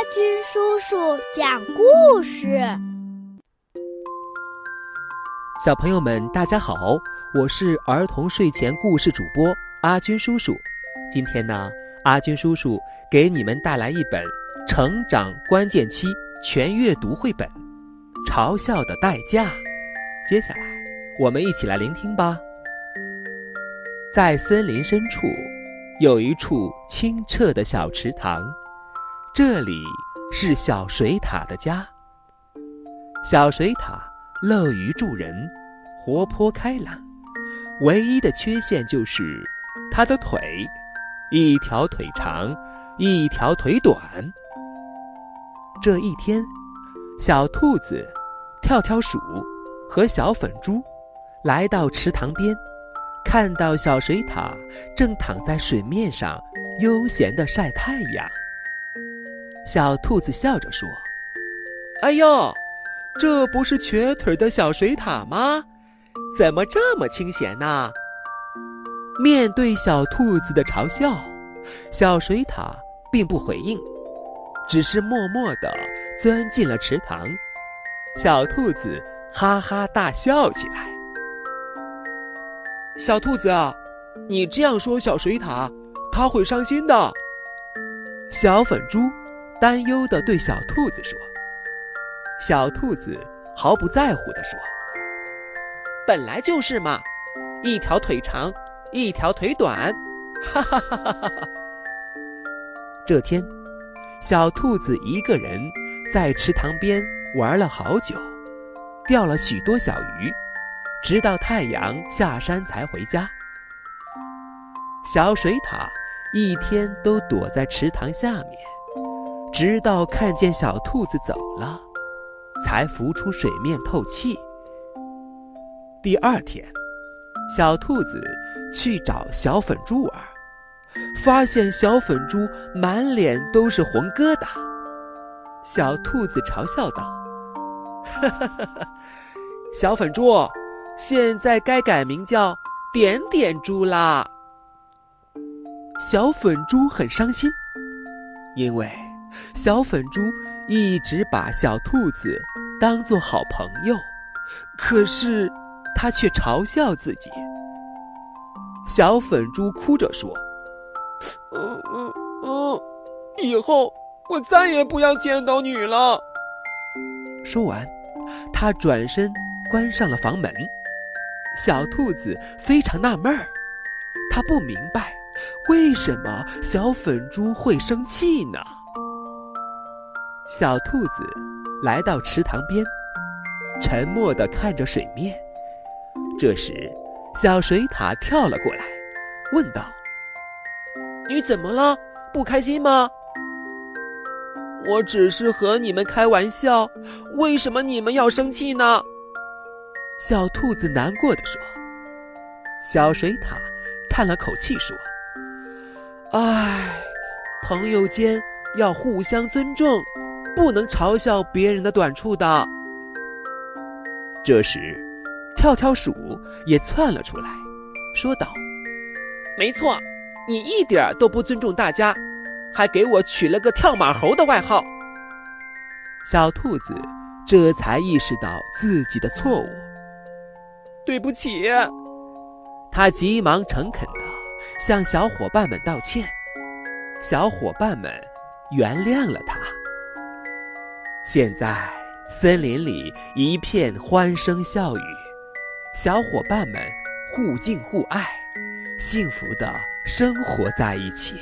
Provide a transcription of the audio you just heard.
阿军叔叔讲故事。小朋友们，大家好，我是儿童睡前故事主播阿军叔叔。今天呢，阿军叔叔给你们带来一本成长关键期全阅读绘本《嘲笑的代价》。接下来，我们一起来聆听吧。在森林深处，有一处清澈的小池塘，这里是小水獭的家。小水獭。乐于助人，活泼开朗，唯一的缺陷就是它的腿，一条腿长，一条腿短。这一天，小兔子、跳跳鼠和小粉猪来到池塘边，看到小水獭正躺在水面上悠闲地晒太阳。小兔子笑着说：“哎呦！”这不是瘸腿的小水獭吗？怎么这么清闲呢？面对小兔子的嘲笑，小水獭并不回应，只是默默地钻进了池塘。小兔子哈哈大笑起来。小兔子，你这样说小水獭，它会伤心的。小粉猪担忧地对小兔子说。小兔子毫不在乎地说：“本来就是嘛，一条腿长，一条腿短。”哈哈哈哈哈哈！这天，小兔子一个人在池塘边玩了好久，钓了许多小鱼，直到太阳下山才回家。小水獭一天都躲在池塘下面，直到看见小兔子走了。才浮出水面透气。第二天，小兔子去找小粉猪玩，发现小粉猪满脸都是红疙瘩。小兔子嘲笑道：“哈哈小粉猪，现在该改名叫点点猪啦。”小粉猪很伤心，因为小粉猪。一直把小兔子当做好朋友，可是他却嘲笑自己。小粉猪哭着说：“嗯嗯嗯，以后我再也不要见到你了。”说完，他转身关上了房门。小兔子非常纳闷儿，他不明白为什么小粉猪会生气呢？小兔子来到池塘边，沉默地看着水面。这时，小水獭跳了过来，问道：“你怎么了？不开心吗？”“我只是和你们开玩笑，为什么你们要生气呢？”小兔子难过的说。小水獭叹了口气说：“唉，朋友间要互相尊重。”不能嘲笑别人的短处的。这时，跳跳鼠也窜了出来，说道：“没错，你一点都不尊重大家，还给我取了个跳马猴的外号。”小兔子这才意识到自己的错误，对不起。他急忙诚恳地向小伙伴们道歉，小伙伴们原谅了他。现在森林里一片欢声笑语，小伙伴们互敬互爱，幸福的生活在一起。